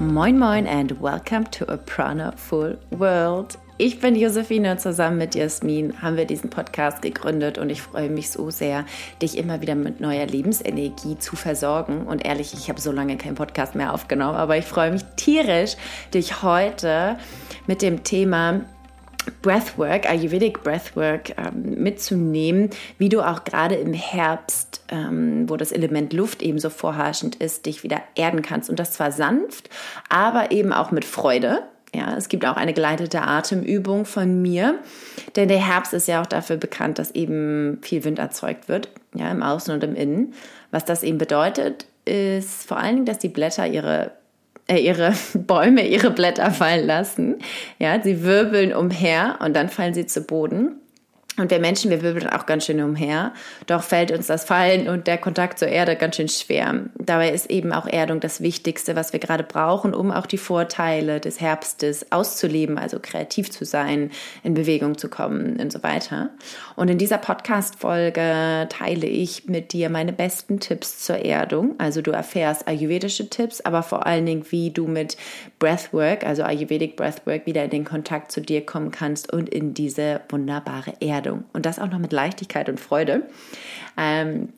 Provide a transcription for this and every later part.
Moin Moin and welcome to a Prana Full World. Ich bin Josephine und zusammen mit Jasmin haben wir diesen Podcast gegründet und ich freue mich so sehr, dich immer wieder mit neuer Lebensenergie zu versorgen. Und ehrlich, ich habe so lange keinen Podcast mehr aufgenommen, aber ich freue mich tierisch, dich heute mit dem Thema Breathwork, Ayurvedic Breathwork ähm, mitzunehmen, wie du auch gerade im Herbst, ähm, wo das Element Luft eben so vorherrschend ist, dich wieder erden kannst. Und das zwar sanft, aber eben auch mit Freude. Ja, es gibt auch eine geleitete Atemübung von mir, denn der Herbst ist ja auch dafür bekannt, dass eben viel Wind erzeugt wird, ja, im Außen und im Innen. Was das eben bedeutet, ist vor allen Dingen, dass die Blätter ihre äh, ihre Bäume ihre Blätter fallen lassen. Ja, sie wirbeln umher und dann fallen sie zu Boden. Und wir Menschen, wir wirbeln auch ganz schön umher. Doch fällt uns das Fallen und der Kontakt zur Erde ganz schön schwer. Dabei ist eben auch Erdung das Wichtigste, was wir gerade brauchen, um auch die Vorteile des Herbstes auszuleben, also kreativ zu sein, in Bewegung zu kommen und so weiter. Und in dieser Podcast-Folge teile ich mit dir meine besten Tipps zur Erdung. Also du erfährst ayurvedische Tipps, aber vor allen Dingen, wie du mit Breathwork, also Ayurvedic Breathwork, wieder in den Kontakt zu dir kommen kannst und in diese wunderbare Erdung. Entscheidung. Und das auch noch mit Leichtigkeit und Freude. Ähm,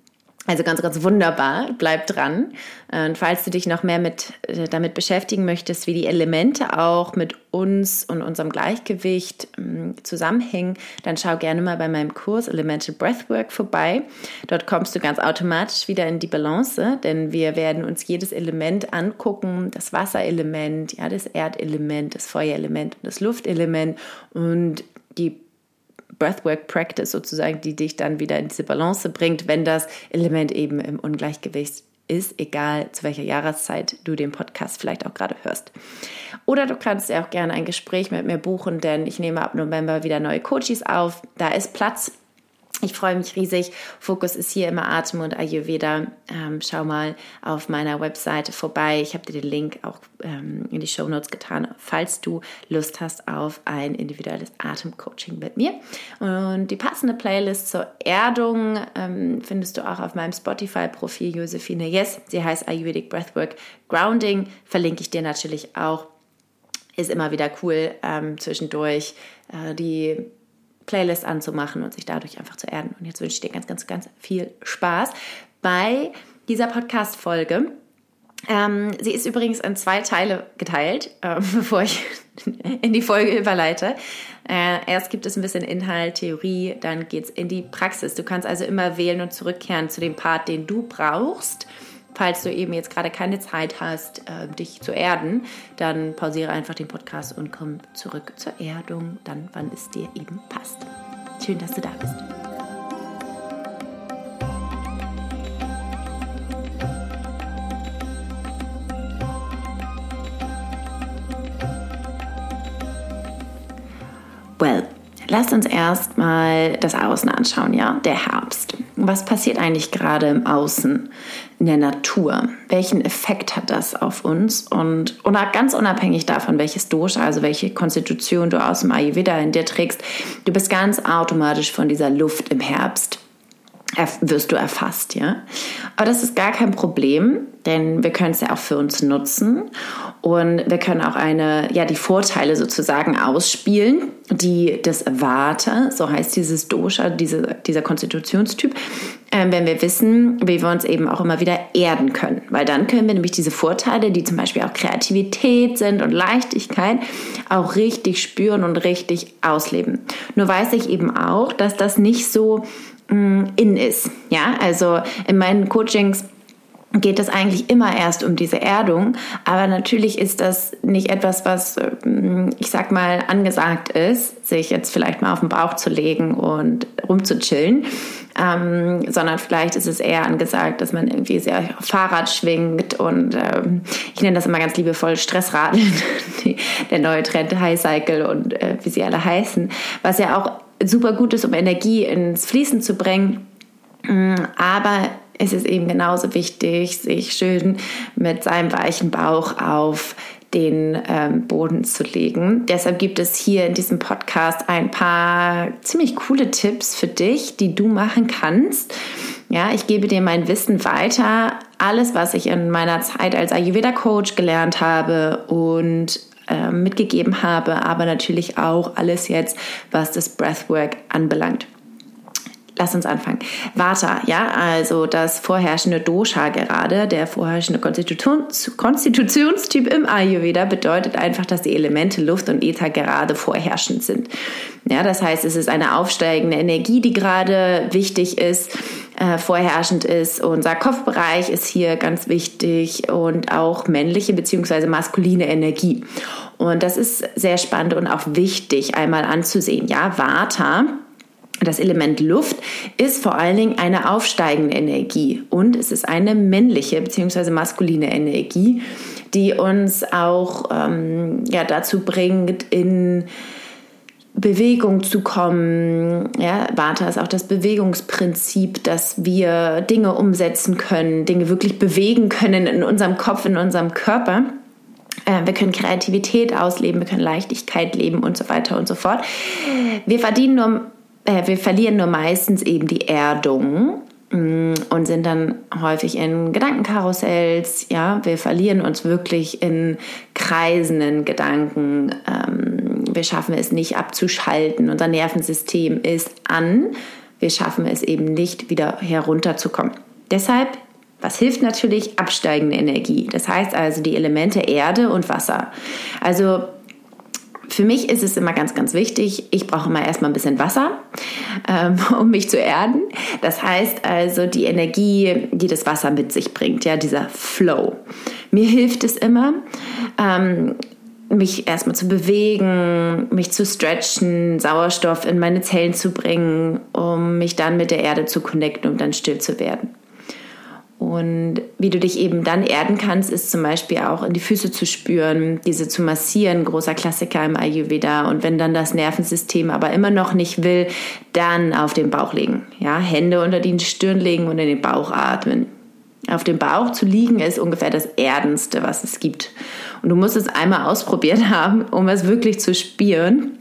also ganz, ganz wunderbar. Bleib dran. Und falls du dich noch mehr mit, äh, damit beschäftigen möchtest, wie die Elemente auch mit uns und unserem Gleichgewicht ähm, zusammenhängen, dann schau gerne mal bei meinem Kurs Elemental Breathwork vorbei. Dort kommst du ganz automatisch wieder in die Balance, denn wir werden uns jedes Element angucken, das Wasserelement, ja, das Erdelement, das Feuerelement und das Luftelement und die Breathwork Practice sozusagen, die dich dann wieder in diese Balance bringt, wenn das Element eben im Ungleichgewicht ist, egal zu welcher Jahreszeit du den Podcast vielleicht auch gerade hörst. Oder du kannst ja auch gerne ein Gespräch mit mir buchen, denn ich nehme ab November wieder neue Coaches auf. Da ist Platz ich freue mich riesig. Fokus ist hier immer Atem und Ayurveda. Ähm, schau mal auf meiner Webseite vorbei. Ich habe dir den Link auch ähm, in die Show Notes getan, falls du Lust hast auf ein individuelles Atemcoaching mit mir. Und die passende Playlist zur Erdung ähm, findest du auch auf meinem Spotify-Profil Josephine Yes. Sie heißt Ayurvedic Breathwork Grounding. Verlinke ich dir natürlich auch. Ist immer wieder cool ähm, zwischendurch äh, die Playlist anzumachen und sich dadurch einfach zu erden. Und jetzt wünsche ich dir ganz, ganz, ganz viel Spaß bei dieser Podcast-Folge. Ähm, sie ist übrigens in zwei Teile geteilt, äh, bevor ich in die Folge überleite. Äh, erst gibt es ein bisschen Inhalt, Theorie, dann geht es in die Praxis. Du kannst also immer wählen und zurückkehren zu dem Part, den du brauchst Falls du eben jetzt gerade keine Zeit hast, äh, dich zu erden, dann pausiere einfach den Podcast und komm zurück zur Erdung, dann wann es dir eben passt. Schön, dass du da bist. Well, lass uns erstmal das Außen anschauen, ja, der Herbst. Was passiert eigentlich gerade im Außen? In der Natur? Welchen Effekt hat das auf uns? Und, ganz unabhängig davon, welches Dosha, also welche Konstitution du aus dem Ayurveda in dir trägst, du bist ganz automatisch von dieser Luft im Herbst wirst du erfasst, ja. Aber das ist gar kein Problem, denn wir können es ja auch für uns nutzen und wir können auch eine, ja, die Vorteile sozusagen ausspielen, die das Vata, so heißt dieses Dosha, diese, dieser Konstitutionstyp, wenn wir wissen, wie wir uns eben auch immer wieder erden können. Weil dann können wir nämlich diese Vorteile, die zum Beispiel auch Kreativität sind und Leichtigkeit, auch richtig spüren und richtig ausleben. Nur weiß ich eben auch, dass das nicht so mm, in ist. Ja, also in meinen Coachings geht es eigentlich immer erst um diese Erdung. Aber natürlich ist das nicht etwas, was, ähm, ich sag mal, angesagt ist, sich jetzt vielleicht mal auf den Bauch zu legen und rumzuchillen. Ähm, sondern vielleicht ist es eher angesagt, dass man irgendwie sehr Fahrrad schwingt und ähm, ich nenne das immer ganz liebevoll Stressradeln, der neue Trend High Cycle und äh, wie sie alle heißen, was ja auch super gut ist, um Energie ins Fließen zu bringen. Mm, aber ist es eben genauso wichtig, sich schön mit seinem weichen Bauch auf den ähm, Boden zu legen. Deshalb gibt es hier in diesem Podcast ein paar ziemlich coole Tipps für dich, die du machen kannst. Ja, ich gebe dir mein Wissen weiter, alles, was ich in meiner Zeit als Ayurveda-Coach gelernt habe und äh, mitgegeben habe, aber natürlich auch alles jetzt, was das Breathwork anbelangt. Lass uns anfangen. Vata, ja, also das vorherrschende Dosha gerade, der vorherrschende Konstitutions Konstitutionstyp im Ayurveda bedeutet einfach, dass die Elemente Luft und Äther gerade vorherrschend sind. Ja, das heißt, es ist eine aufsteigende Energie, die gerade wichtig ist, äh, vorherrschend ist. Unser Kopfbereich ist hier ganz wichtig und auch männliche bzw. maskuline Energie. Und das ist sehr spannend und auch wichtig einmal anzusehen. Ja, Vata das Element Luft ist vor allen Dingen eine aufsteigende Energie und es ist eine männliche bzw. maskuline Energie, die uns auch ähm, ja, dazu bringt, in Bewegung zu kommen. Ja, Vata ist auch das Bewegungsprinzip, dass wir Dinge umsetzen können, Dinge wirklich bewegen können in unserem Kopf, in unserem Körper. Äh, wir können Kreativität ausleben, wir können Leichtigkeit leben und so weiter und so fort. Wir verdienen nur äh, wir verlieren nur meistens eben die Erdung mm, und sind dann häufig in Gedankenkarussells. Ja, wir verlieren uns wirklich in kreisenden Gedanken. Ähm, wir schaffen es nicht abzuschalten. Unser Nervensystem ist an. Wir schaffen es eben nicht wieder herunterzukommen. Deshalb was hilft natürlich? Absteigende Energie. Das heißt also die Elemente Erde und Wasser. Also für mich ist es immer ganz, ganz wichtig, ich brauche immer erstmal ein bisschen Wasser, ähm, um mich zu erden. Das heißt also die Energie, die das Wasser mit sich bringt, ja, dieser Flow. Mir hilft es immer, ähm, mich erstmal zu bewegen, mich zu stretchen, Sauerstoff in meine Zellen zu bringen, um mich dann mit der Erde zu connecten, um dann still zu werden. Und wie du dich eben dann erden kannst, ist zum Beispiel auch in die Füße zu spüren, diese zu massieren, großer Klassiker im Ayurveda. Und wenn dann das Nervensystem aber immer noch nicht will, dann auf den Bauch legen. Ja, Hände unter die Stirn legen und in den Bauch atmen. Auf dem Bauch zu liegen ist ungefähr das Erdenste, was es gibt. Und du musst es einmal ausprobiert haben, um es wirklich zu spüren,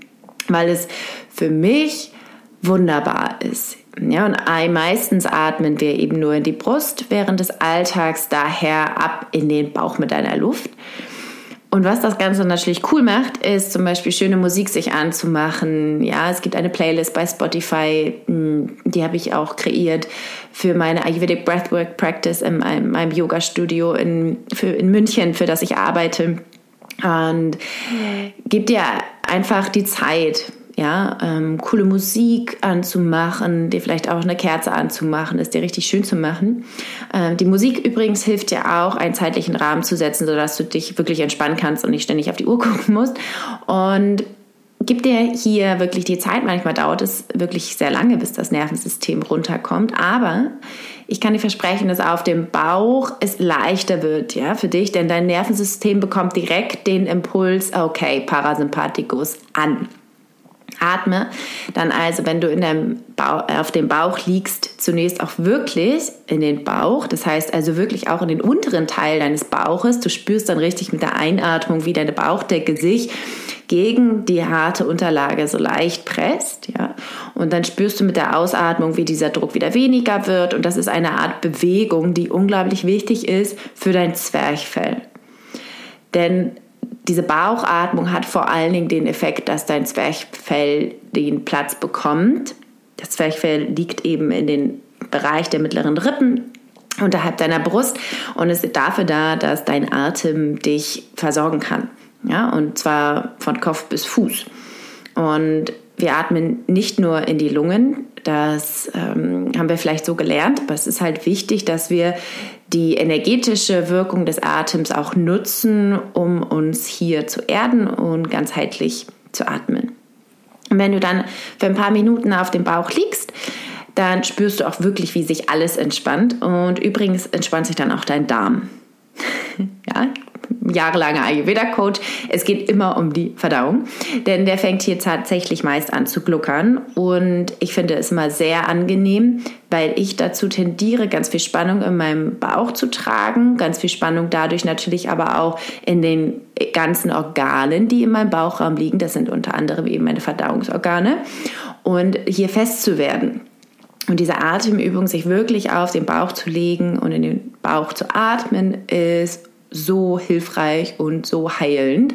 weil es für mich wunderbar ist. Ja, und meistens atmen wir eben nur in die Brust während des Alltags, daher ab in den Bauch mit einer Luft. Und was das Ganze natürlich cool macht, ist zum Beispiel schöne Musik sich anzumachen. Ja, es gibt eine Playlist bei Spotify, hm, die habe ich auch kreiert für meine Ayurvedic Breathwork Practice in meinem, Yoga-Studio in, in München, für das ich arbeite. Und gib dir einfach die Zeit, ja, ähm, coole Musik anzumachen, dir vielleicht auch eine Kerze anzumachen, es dir richtig schön zu machen. Ähm, die Musik übrigens hilft dir auch, einen zeitlichen Rahmen zu setzen, sodass du dich wirklich entspannen kannst und nicht ständig auf die Uhr gucken musst. Und gib dir hier wirklich die Zeit. Manchmal dauert es wirklich sehr lange, bis das Nervensystem runterkommt. Aber ich kann dir versprechen, dass auf dem Bauch es leichter wird, ja, für dich, denn dein Nervensystem bekommt direkt den Impuls, okay, Parasympathikus an. Atme dann also, wenn du in deinem äh, auf dem Bauch liegst, zunächst auch wirklich in den Bauch. Das heißt also wirklich auch in den unteren Teil deines Bauches. Du spürst dann richtig mit der Einatmung, wie deine Bauchdecke sich gegen die harte Unterlage so leicht presst, ja. Und dann spürst du mit der Ausatmung, wie dieser Druck wieder weniger wird. Und das ist eine Art Bewegung, die unglaublich wichtig ist für dein Zwerchfell. Denn diese Bauchatmung hat vor allen Dingen den Effekt, dass dein Zwerchfell den Platz bekommt. Das Zwerchfell liegt eben in den Bereich der mittleren Rippen unterhalb deiner Brust und ist dafür da, dass dein Atem dich versorgen kann. Ja, und zwar von Kopf bis Fuß. Und wir atmen nicht nur in die Lungen, das ähm, haben wir vielleicht so gelernt, aber es ist halt wichtig, dass wir die energetische Wirkung des Atems auch nutzen, um uns hier zu erden und ganzheitlich zu atmen. Und wenn du dann für ein paar Minuten auf dem Bauch liegst, dann spürst du auch wirklich, wie sich alles entspannt. Und übrigens entspannt sich dann auch dein Darm. ja, jahrelanger Ayurveda-Coach. Es geht immer um die Verdauung, denn der fängt hier tatsächlich meist an zu gluckern und ich finde es immer sehr angenehm, weil ich dazu tendiere, ganz viel Spannung in meinem Bauch zu tragen, ganz viel Spannung dadurch natürlich aber auch in den ganzen Organen, die in meinem Bauchraum liegen. Das sind unter anderem eben meine Verdauungsorgane und hier fest zu werden. Und diese Atemübung, sich wirklich auf den Bauch zu legen und in den Bauch zu atmen, ist so hilfreich und so heilend.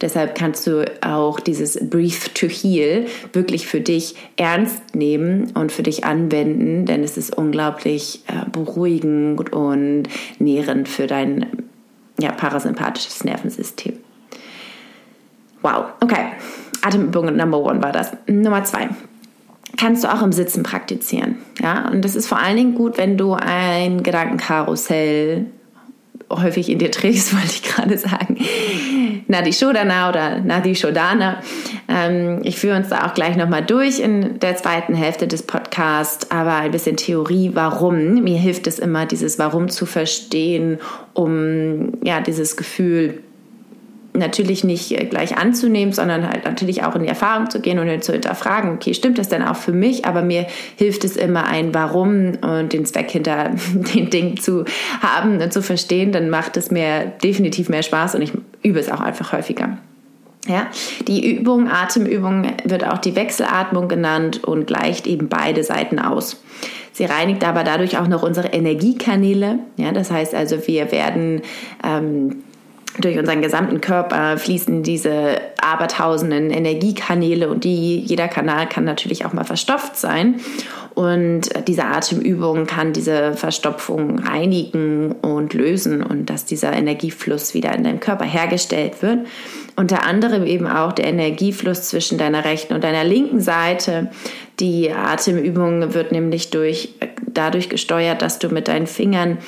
Deshalb kannst du auch dieses Breathe to Heal wirklich für dich ernst nehmen und für dich anwenden, denn es ist unglaublich äh, beruhigend und nährend für dein ja, parasympathisches Nervensystem. Wow, okay. Atemübung Number One war das. Nummer zwei kannst du auch im Sitzen praktizieren. Ja, und das ist vor allen Dingen gut, wenn du ein Gedankenkarussell häufig in dir trägst, wollte ich gerade sagen. Nadi Shodana oder Nadi Shodana. Ähm, ich führe uns da auch gleich nochmal durch in der zweiten Hälfte des Podcasts, aber ein bisschen Theorie, warum. Mir hilft es immer, dieses Warum zu verstehen, um ja dieses Gefühl natürlich nicht äh, gleich anzunehmen, sondern halt natürlich auch in die Erfahrung zu gehen und zu hinterfragen, okay, stimmt das denn auch für mich? Aber mir hilft es immer ein Warum und den Zweck hinter den Dingen zu haben und zu verstehen, dann macht es mir definitiv mehr Spaß und ich übe es auch einfach häufiger. Ja, die Übung, Atemübung wird auch die Wechselatmung genannt und gleicht eben beide Seiten aus. Sie reinigt aber dadurch auch noch unsere Energiekanäle. Ja, das heißt also, wir werden ähm, durch unseren gesamten Körper fließen diese abertausenden Energiekanäle und die, jeder Kanal kann natürlich auch mal verstopft sein. Und diese Atemübung kann diese Verstopfung reinigen und lösen und dass dieser Energiefluss wieder in deinem Körper hergestellt wird. Unter anderem eben auch der Energiefluss zwischen deiner rechten und deiner linken Seite. Die Atemübung wird nämlich durch, dadurch gesteuert, dass du mit deinen Fingern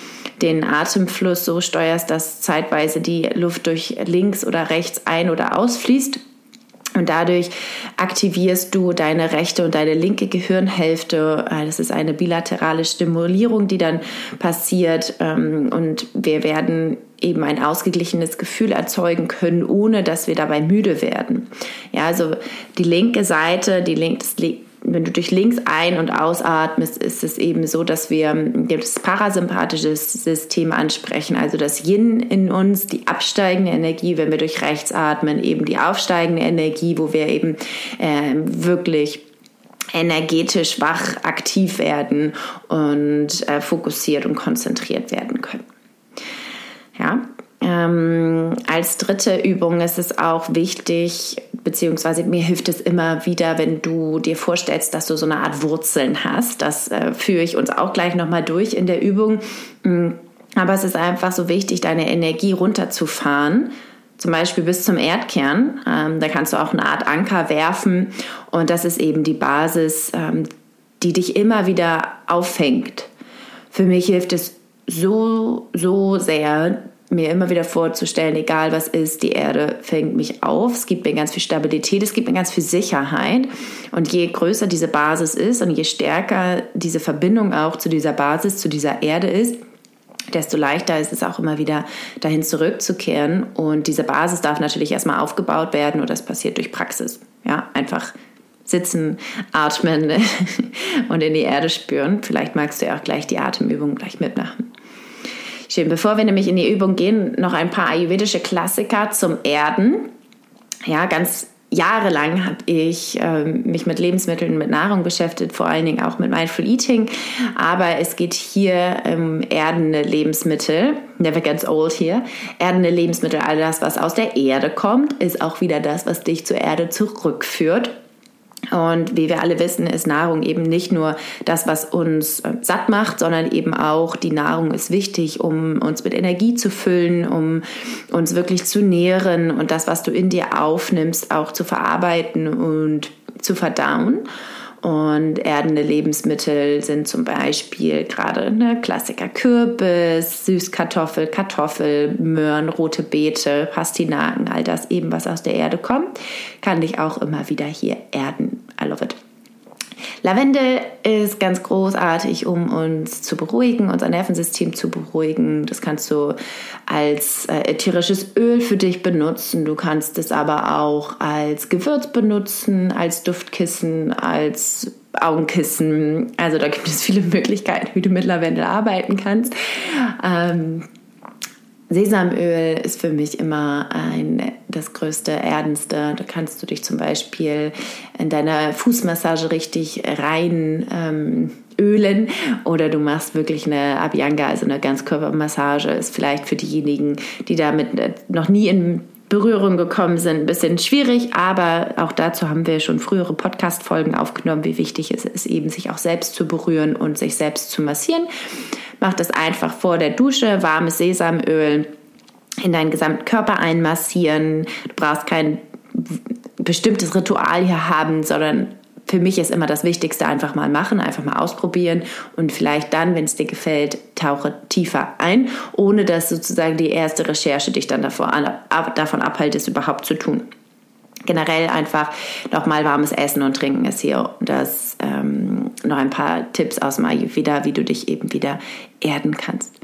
den Atemfluss so steuerst, dass zeitweise die Luft durch links oder rechts ein- oder ausfließt. Und dadurch aktivierst du deine rechte und deine linke Gehirnhälfte. Äh, das ist eine bilaterale Stimulierung, die dann passiert. Ähm, und wir werden eben ein ausgeglichenes Gefühl erzeugen können, ohne dass wir dabei müde werden. Ja, also die linke Seite, die linke, wenn du durch links ein- und ausatmest, ist es eben so, dass wir das parasympathische System ansprechen, also das Yin in uns, die absteigende Energie, wenn wir durch rechts atmen, eben die aufsteigende Energie, wo wir eben äh, wirklich energetisch wach aktiv werden und äh, fokussiert und konzentriert werden können. Ja, ähm, als dritte Übung ist es auch wichtig, beziehungsweise mir hilft es immer wieder, wenn du dir vorstellst, dass du so eine Art Wurzeln hast. Das äh, führe ich uns auch gleich nochmal durch in der Übung. Mm, aber es ist einfach so wichtig, deine Energie runterzufahren. Zum Beispiel bis zum Erdkern. Ähm, da kannst du auch eine Art Anker werfen. Und das ist eben die Basis, ähm, die dich immer wieder auffängt. Für mich hilft es so, so sehr, mir immer wieder vorzustellen, egal was ist, die Erde fängt mich auf. Es gibt mir ganz viel Stabilität, es gibt mir ganz viel Sicherheit. Und je größer diese Basis ist und je stärker diese Verbindung auch zu dieser Basis, zu dieser Erde ist, desto leichter ist es auch immer wieder dahin zurückzukehren. Und diese Basis darf natürlich erstmal aufgebaut werden und das passiert durch Praxis. Ja, einfach sitzen, atmen und in die Erde spüren. Vielleicht magst du ja auch gleich die Atemübung gleich mitmachen. Schön. Bevor wir nämlich in die Übung gehen, noch ein paar ayurvedische Klassiker zum Erden. Ja, ganz jahrelang habe ich ähm, mich mit Lebensmitteln, mit Nahrung beschäftigt, vor allen Dingen auch mit Mindful Eating. Aber es geht hier um erdende Lebensmittel. Never gets old hier. Erdende Lebensmittel, all das, was aus der Erde kommt, ist auch wieder das, was dich zur Erde zurückführt. Und wie wir alle wissen, ist Nahrung eben nicht nur das, was uns äh, satt macht, sondern eben auch die Nahrung ist wichtig, um uns mit Energie zu füllen, um uns wirklich zu nähren und das, was du in dir aufnimmst, auch zu verarbeiten und zu verdauen. Und erdende Lebensmittel sind zum Beispiel gerade eine Klassiker Kürbis, Süßkartoffel, Kartoffel, Möhren, rote Beete, Pastinaken, all das eben, was aus der Erde kommt, kann dich auch immer wieder hier erden. I love it. Lavendel ist ganz großartig, um uns zu beruhigen, unser Nervensystem zu beruhigen. Das kannst du als äh, ätherisches Öl für dich benutzen. Du kannst es aber auch als Gewürz benutzen, als Duftkissen, als Augenkissen. Also da gibt es viele Möglichkeiten, wie du mit Lavendel arbeiten kannst. Ähm, Sesamöl ist für mich immer ein, das größte, erdenste. Da kannst du dich zum Beispiel in deiner Fußmassage richtig rein ähm, ölen oder du machst wirklich eine Abhyanga, also eine Ganzkörpermassage. Ist vielleicht für diejenigen, die damit noch nie in Berührung gekommen sind, ein bisschen schwierig, aber auch dazu haben wir schon frühere Podcast-Folgen aufgenommen, wie wichtig es ist, eben sich auch selbst zu berühren und sich selbst zu massieren. Mach das einfach vor der Dusche, warmes Sesamöl in deinen gesamten Körper einmassieren. Du brauchst kein bestimmtes Ritual hier haben, sondern für mich ist immer das Wichtigste einfach mal machen, einfach mal ausprobieren und vielleicht dann, wenn es dir gefällt, tauche tiefer ein, ohne dass sozusagen die erste Recherche dich dann davor, davon abhält, es überhaupt zu tun. Generell einfach nochmal warmes Essen und Trinken ist hier das ähm, noch ein paar Tipps aus dem Ayurveda, wie du dich eben wieder erden kannst.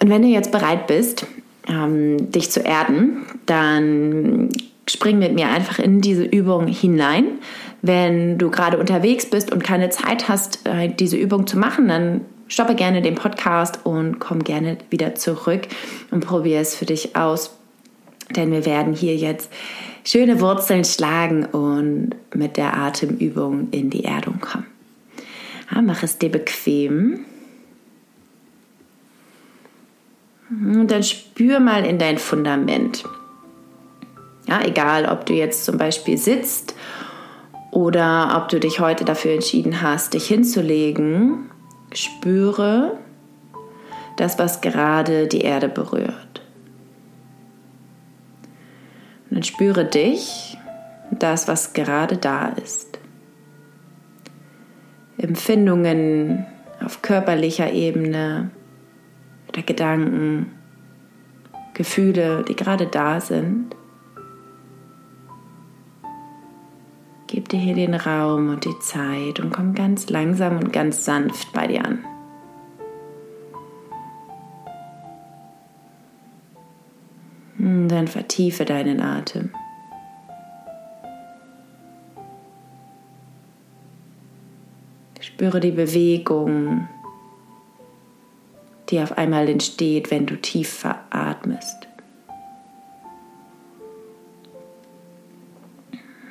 Und wenn du jetzt bereit bist, ähm, dich zu erden, dann spring mit mir einfach in diese Übung hinein. Wenn du gerade unterwegs bist und keine Zeit hast, äh, diese Übung zu machen, dann stoppe gerne den Podcast und komm gerne wieder zurück und probiere es für dich aus. Denn wir werden hier jetzt schöne Wurzeln schlagen und mit der Atemübung in die Erdung kommen. Ja, mach es dir bequem. Und dann spür mal in dein Fundament. Ja, egal, ob du jetzt zum Beispiel sitzt oder ob du dich heute dafür entschieden hast, dich hinzulegen, spüre das, was gerade die Erde berührt. Und dann spüre dich, das, was gerade da ist. Empfindungen auf körperlicher Ebene oder Gedanken, Gefühle, die gerade da sind. Gib dir hier den Raum und die Zeit und komm ganz langsam und ganz sanft bei dir an. Hm, dann vertiefe deinen Atem. Spüre die Bewegung, die auf einmal entsteht, wenn du tief veratmest.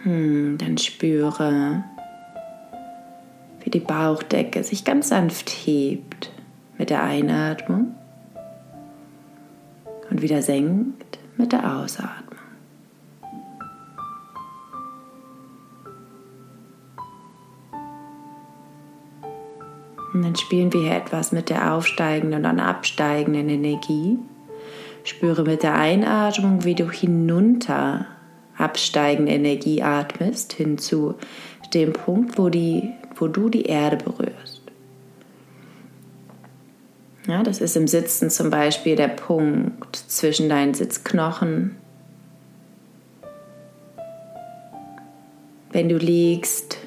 Dann spüre, wie die Bauchdecke sich ganz sanft hebt mit der Einatmung und wieder senkt mit der Ausatmung. Und dann spielen wir hier etwas mit der aufsteigenden und absteigenden Energie. Spüre mit der Einatmung, wie du hinunter absteigende Energie atmest, hin zu dem Punkt, wo, die, wo du die Erde berührst. Ja, das ist im Sitzen zum Beispiel der Punkt zwischen deinen Sitzknochen. Wenn du liegst,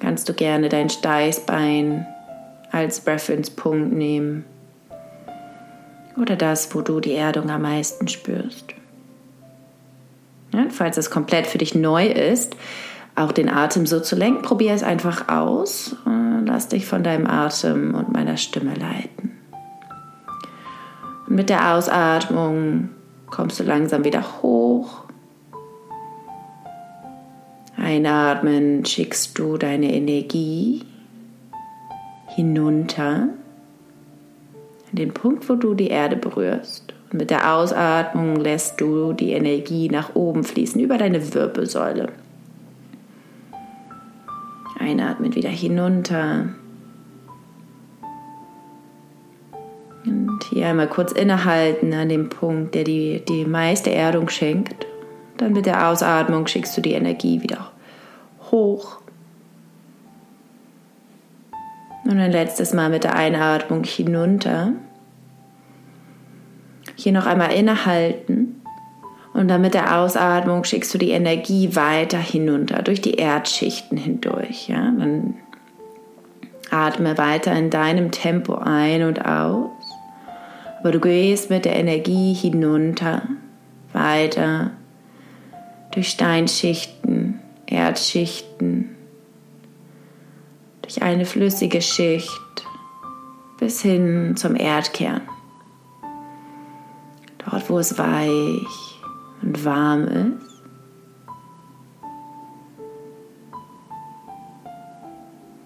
kannst du gerne dein Steißbein als Reference-Punkt nehmen oder das, wo du die Erdung am meisten spürst. Ja, falls es komplett für dich neu ist, auch den Atem so zu lenken, probier es einfach aus. Lass dich von deinem Atem und meiner Stimme leiten. Und mit der Ausatmung kommst du langsam wieder hoch Einatmen schickst du deine Energie hinunter an den Punkt, wo du die Erde berührst. Mit der Ausatmung lässt du die Energie nach oben fließen über deine Wirbelsäule. Einatmen wieder hinunter. Und hier einmal kurz innehalten an dem Punkt, der die, die meiste Erdung schenkt. Dann mit der Ausatmung schickst du die Energie wieder hoch. Und ein letztes Mal mit der Einatmung hinunter. Hier noch einmal innehalten. Und dann mit der Ausatmung schickst du die Energie weiter hinunter, durch die Erdschichten hindurch. Ja? Dann atme weiter in deinem Tempo ein und aus. Aber du gehst mit der Energie hinunter, weiter durch Steinschichten, Erdschichten, durch eine flüssige Schicht bis hin zum Erdkern. Dort wo es weich und warm ist.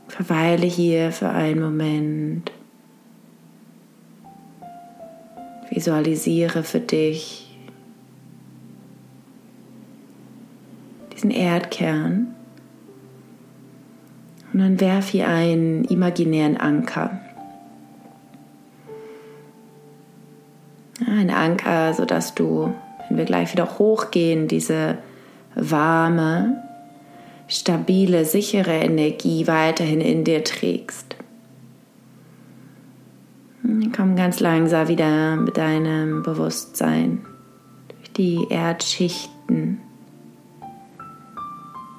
Verweile hier für einen Moment. Visualisiere für dich diesen Erdkern und dann werf hier einen imaginären Anker. Ein Anker, sodass du, wenn wir gleich wieder hochgehen, diese warme, stabile, sichere Energie weiterhin in dir trägst. Komm ganz langsam wieder mit deinem Bewusstsein durch die Erdschichten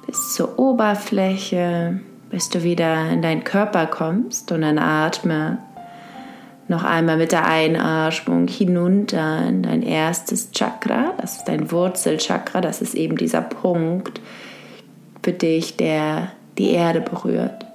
bis zur Oberfläche, bis du wieder in deinen Körper kommst und dann atme noch einmal mit der Einatmung hinunter in dein erstes Chakra, das ist dein Wurzelchakra, das ist eben dieser Punkt für dich, der die Erde berührt.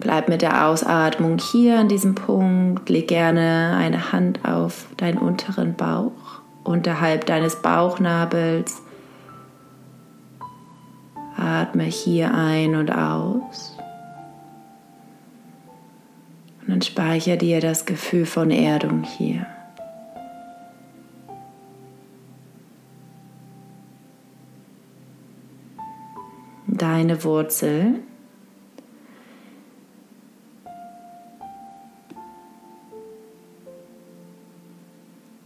Bleib mit der Ausatmung hier an diesem Punkt. Leg gerne eine Hand auf deinen unteren Bauch, unterhalb deines Bauchnabels. Atme hier ein und aus. Und dann speichere dir das Gefühl von Erdung hier. Deine Wurzel.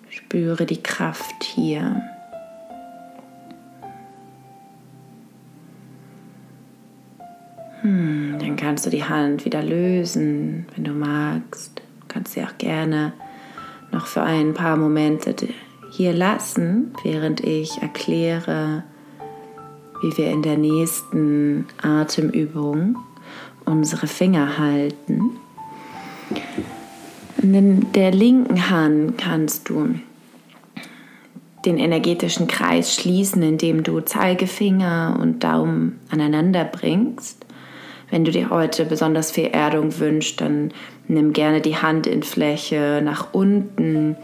Spüre die Kraft hier. Hm, dann kannst du die Hand wieder lösen, wenn du magst. Du kannst sie auch gerne noch für ein paar Momente hier lassen, während ich erkläre, wie wir in der nächsten Atemübung unsere Finger halten. In der linken Hand kannst du den energetischen Kreis schließen, indem du Zeigefinger und Daumen aneinander bringst. Wenn du dir heute besonders viel Erdung wünschst, dann nimm gerne die Hand in Fläche nach unten.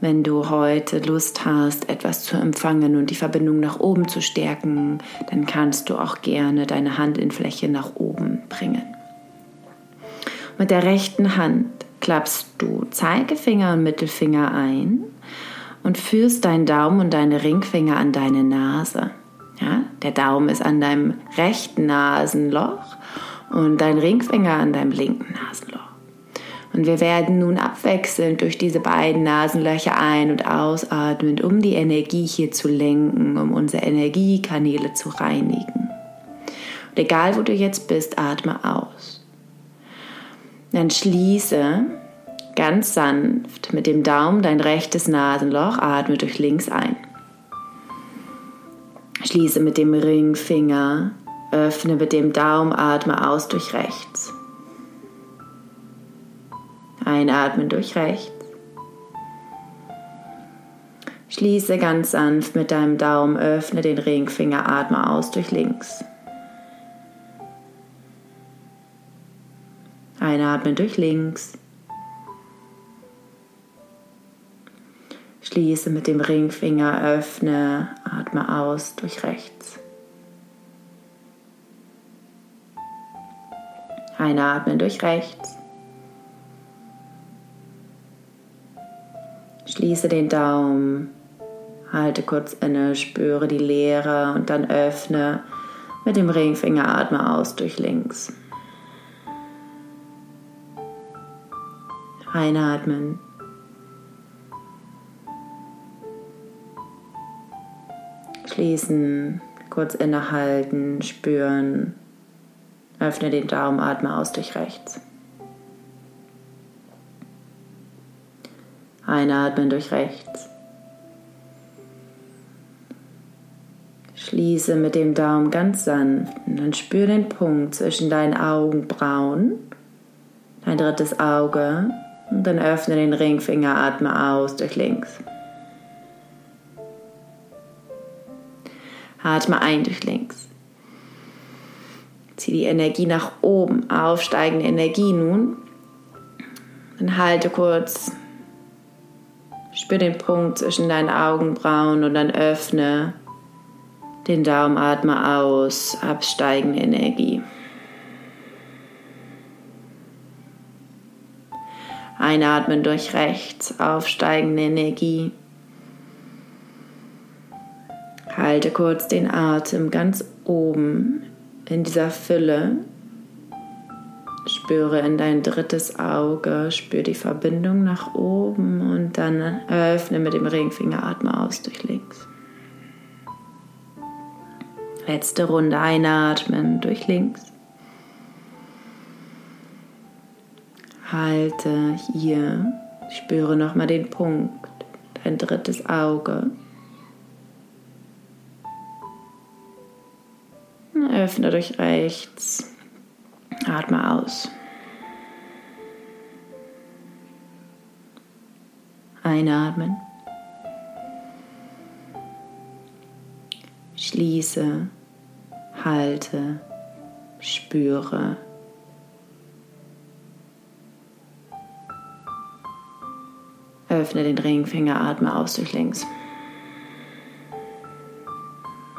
Wenn du heute Lust hast, etwas zu empfangen und die Verbindung nach oben zu stärken, dann kannst du auch gerne deine Hand in Fläche nach oben bringen. Mit der rechten Hand klappst du Zeigefinger und Mittelfinger ein und führst deinen Daumen und deine Ringfinger an deine Nase. Ja, der Daumen ist an deinem rechten Nasenloch und dein Ringfinger an deinem linken Nasenloch. Und wir werden nun abwechselnd durch diese beiden Nasenlöcher ein- und ausatmen, um die Energie hier zu lenken, um unsere Energiekanäle zu reinigen. Und egal wo du jetzt bist, atme aus. Dann schließe ganz sanft mit dem Daumen dein rechtes Nasenloch, atme durch links ein. Schließe mit dem Ringfinger, öffne mit dem Daumen, atme aus durch rechts. Einatmen durch rechts. Schließe ganz sanft mit deinem Daumen, öffne den Ringfinger, atme aus durch links. Einatmen durch links. Schließe mit dem Ringfinger, öffne, atme aus durch rechts. Einatmen durch rechts. Schließe den Daumen, halte kurz inne, spüre die Leere und dann öffne mit dem Ringfinger, atme aus durch links. Einatmen. Schließen, kurz innehalten, spüren. Öffne den Daumen, atme aus durch rechts. Einatmen durch rechts. Schließe mit dem Daumen ganz sanft und dann spür den Punkt zwischen deinen Augenbrauen, dein drittes Auge und dann öffne den Ringfinger, atme aus durch links. Atme ein durch links. Zieh die Energie nach oben, aufsteigende Energie nun. Dann halte kurz. Spür den Punkt zwischen deinen Augenbrauen und dann öffne den Daumen, atme aus, absteigende Energie. Einatmen durch rechts, aufsteigende Energie. Halte kurz den Atem ganz oben in dieser Fülle. Spüre in dein drittes Auge, spüre die Verbindung nach oben und dann öffne mit dem Ringfinger, atme aus durch links. Letzte Runde einatmen durch links. Halte hier, spüre nochmal den Punkt, dein drittes Auge. Öffne durch rechts, atme aus. Einatmen. Schließe halte, spüre. Öffne den Ringfinger, atme aus durch links.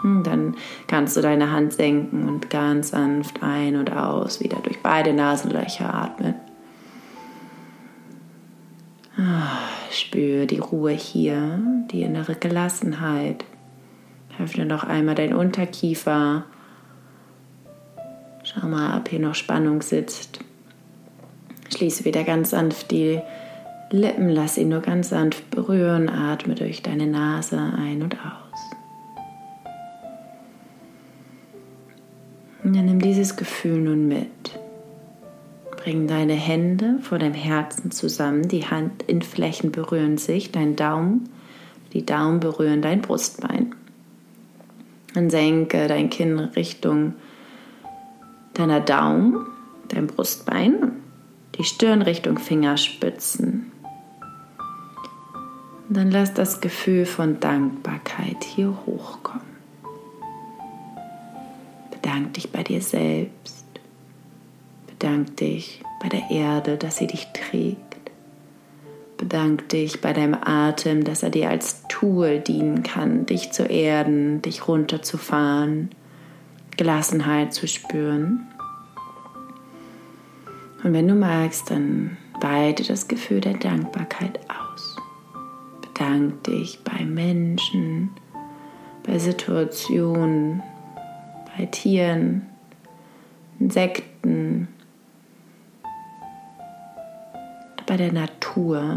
Dann kannst du deine Hand senken und ganz sanft ein und aus, wieder durch beide Nasenlöcher atmen. Ah, spür die Ruhe hier, die innere Gelassenheit. Öffne noch einmal dein Unterkiefer Schau mal, ob hier noch Spannung sitzt. Schließe wieder ganz sanft die Lippen, lass sie nur ganz sanft berühren, atme durch deine Nase ein und aus. Und dann nimm dieses Gefühl nun mit. Bring deine Hände vor deinem Herzen zusammen, die Handinnenflächen berühren sich, dein Daumen, die Daumen berühren dein Brustbein. Dann senke dein Kinn Richtung deiner Daumen, dein Brustbein, die Stirn Richtung Fingerspitzen. Und dann lass das Gefühl von Dankbarkeit hier hochkommen. Bedank dich bei dir selbst. Bedank dich bei der Erde, dass sie dich trägt. Bedank dich bei deinem Atem, dass er dir als Tool dienen kann, dich zu erden, dich runterzufahren, Gelassenheit zu spüren. Und wenn du magst, dann weite das Gefühl der Dankbarkeit aus. Bedank dich bei Menschen, bei Situationen, bei Tieren, Insekten, bei der Natur.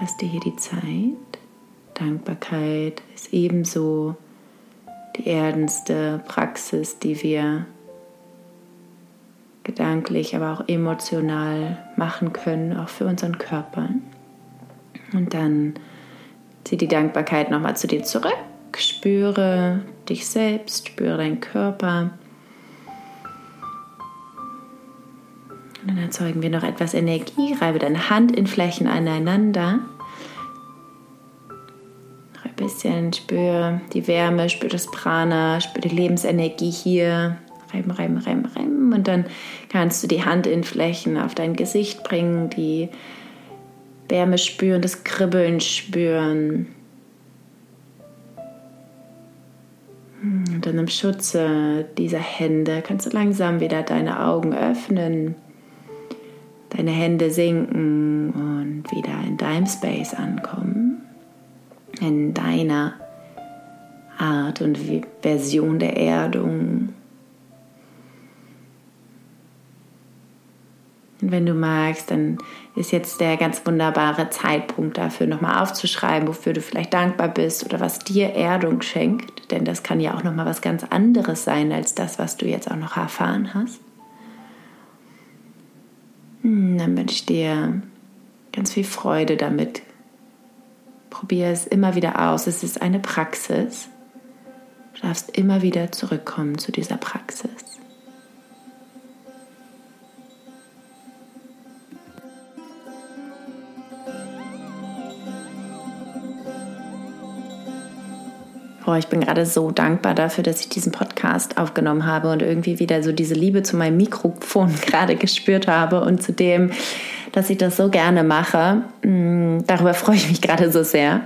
Lass dir hier die Zeit. Dankbarkeit ist ebenso die erdenste Praxis, die wir gedanklich, aber auch emotional machen können, auch für unseren Körper. Und dann zieh die Dankbarkeit nochmal zu dir zurück, spüre dich selbst, spüre deinen Körper. Und dann erzeugen wir noch etwas Energie, reibe deine Hand in Flächen aneinander bisschen, spür die Wärme, spür das Prana, spür die Lebensenergie hier. Reiben, reiben, reiben, reiben. Und dann kannst du die Hand in Flächen auf dein Gesicht bringen, die Wärme spüren, das Kribbeln spüren. Und dann im Schutze dieser Hände kannst du langsam wieder deine Augen öffnen, deine Hände sinken und wieder in deinem Space ankommen in deiner Art und Version der Erdung. Wenn du magst, dann ist jetzt der ganz wunderbare Zeitpunkt dafür, nochmal aufzuschreiben, wofür du vielleicht dankbar bist oder was dir Erdung schenkt. Denn das kann ja auch nochmal was ganz anderes sein als das, was du jetzt auch noch erfahren hast. Hm, dann wünsche ich dir ganz viel Freude damit, Probier es immer wieder aus. Es ist eine Praxis. Du darfst immer wieder zurückkommen zu dieser Praxis. Oh, ich bin gerade so dankbar dafür, dass ich diesen Podcast aufgenommen habe und irgendwie wieder so diese Liebe zu meinem Mikrofon gerade gespürt habe und zu dem, dass ich das so gerne mache. Mm, darüber freue ich mich gerade so sehr.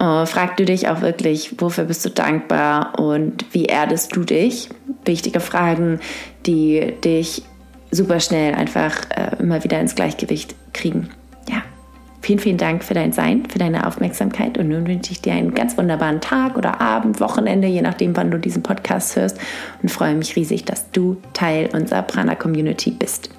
Uh, frag du dich auch wirklich, wofür bist du dankbar und wie erdest du dich? Wichtige Fragen, die dich super schnell einfach äh, immer wieder ins Gleichgewicht kriegen. Vielen, vielen Dank für dein Sein, für deine Aufmerksamkeit und nun wünsche ich dir einen ganz wunderbaren Tag oder Abend, Wochenende, je nachdem, wann du diesen Podcast hörst und freue mich riesig, dass du Teil unserer Prana Community bist.